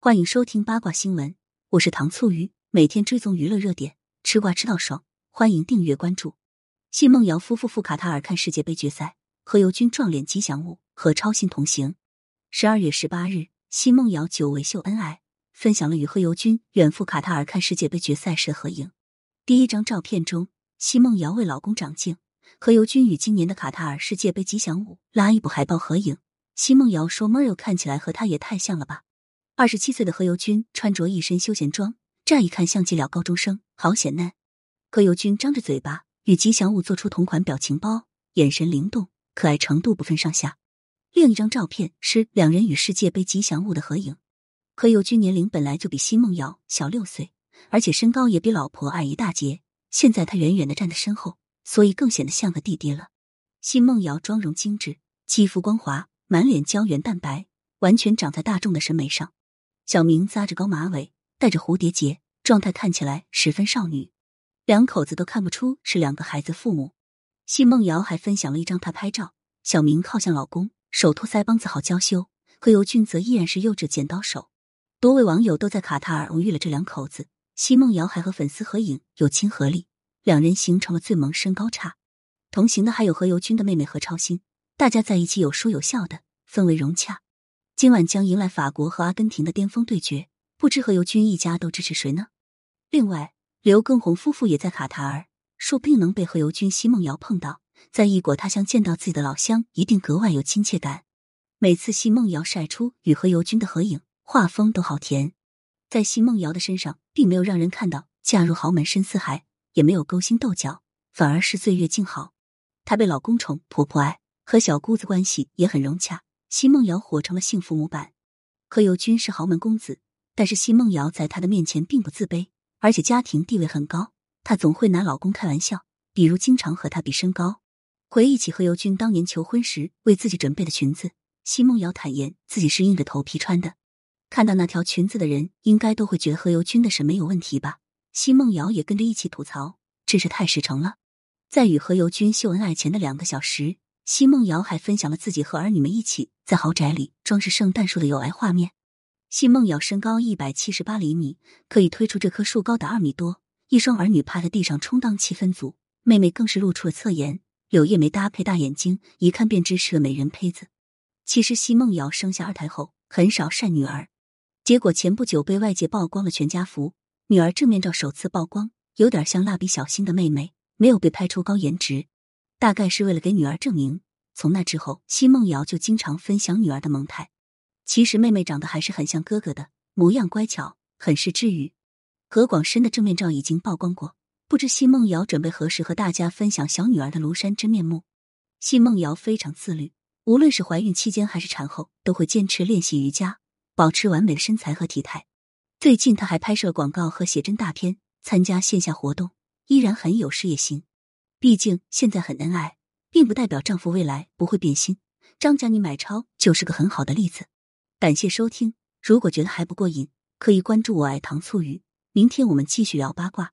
欢迎收听八卦新闻，我是糖醋鱼，每天追踪娱乐热点，吃瓜吃到爽，欢迎订阅关注。奚梦瑶夫妇赴卡塔尔看世界杯决赛，何猷君撞脸吉祥物和超新同行。十二月十八日，奚梦瑶久违秀恩爱，分享了与何猷君远赴卡塔尔看世界杯决赛时的合影。第一张照片中，奚梦瑶为老公长镜，何猷君与今年的卡塔尔世界杯吉祥物拉一部海报合影。奚梦瑶说：“Mario 看起来和他也太像了吧。”二十七岁的何猷君穿着一身休闲装，乍一看像极了高中生，好显嫩。何猷君张着嘴巴与吉祥物做出同款表情包，眼神灵动，可爱程度不分上下。另一张照片是两人与世界杯吉祥物的合影。何猷君年龄本来就比奚梦瑶小六岁，而且身高也比老婆矮一大截，现在他远远的站在身后，所以更显得像个弟弟了。奚梦瑶妆容精致，肌肤光滑，满脸胶原蛋白，完全长在大众的审美上。小明扎着高马尾，戴着蝴蝶结，状态看起来十分少女。两口子都看不出是两个孩子父母。奚梦瑶还分享了一张她拍照，小明靠向老公，手托腮帮子，好娇羞；何猷君则依然是幼稚剪刀手。多位网友都在卡塔尔偶遇了这两口子。奚梦瑶还和粉丝合影，有亲和力，两人形成了最萌身高差。同行的还有何猷君的妹妹何超欣，大家在一起有说有笑的，氛围融洽。今晚将迎来法国和阿根廷的巅峰对决，不知何猷君一家都支持谁呢？另外，刘畊宏夫妇也在卡塔尔，说不定能被何猷君、奚梦瑶碰到，在异国他乡见到自己的老乡，一定格外有亲切感。每次奚梦瑶晒出与何猷君的合影，画风都好甜。在奚梦瑶的身上，并没有让人看到嫁入豪门深似海，也没有勾心斗角，反而是岁月静好。她被老公宠，婆婆爱，和小姑子关系也很融洽。奚梦瑶活成了幸福模板。何猷君是豪门公子，但是奚梦瑶在他的面前并不自卑，而且家庭地位很高。她总会拿老公开玩笑，比如经常和他比身高。回忆起何猷君当年求婚时为自己准备的裙子，奚梦瑶坦言自己是硬着头皮穿的。看到那条裙子的人，应该都会觉得何猷君的审美有问题吧？奚梦瑶也跟着一起吐槽，真是太实诚了。在与何猷君秀恩爱前的两个小时。奚梦瑶还分享了自己和儿女们一起在豪宅里装饰圣诞树的有爱画面。奚梦瑶身高一百七十八厘米，可以推出这棵树高达二米多。一双儿女趴在地上充当气氛组，妹妹更是露出了侧颜，柳叶眉搭配大眼睛，一看便知是个美人胚子。其实奚梦瑶生下二胎后很少晒女儿，结果前不久被外界曝光了全家福，女儿正面照首次曝光，有点像蜡笔小新的妹妹，没有被拍出高颜值。大概是为了给女儿证明。从那之后，奚梦瑶就经常分享女儿的萌态。其实妹妹长得还是很像哥哥的，模样乖巧，很是治愈。何广深的正面照已经曝光过，不知奚梦瑶准备何时和大家分享小女儿的庐山真面目。奚梦瑶非常自律，无论是怀孕期间还是产后，都会坚持练习瑜伽，保持完美的身材和体态。最近，她还拍摄广告和写真大片，参加线下活动，依然很有事业心。毕竟现在很恩爱，并不代表丈夫未来不会变心。张嘉倪买超就是个很好的例子。感谢收听，如果觉得还不过瘾，可以关注我爱糖醋鱼。明天我们继续聊八卦。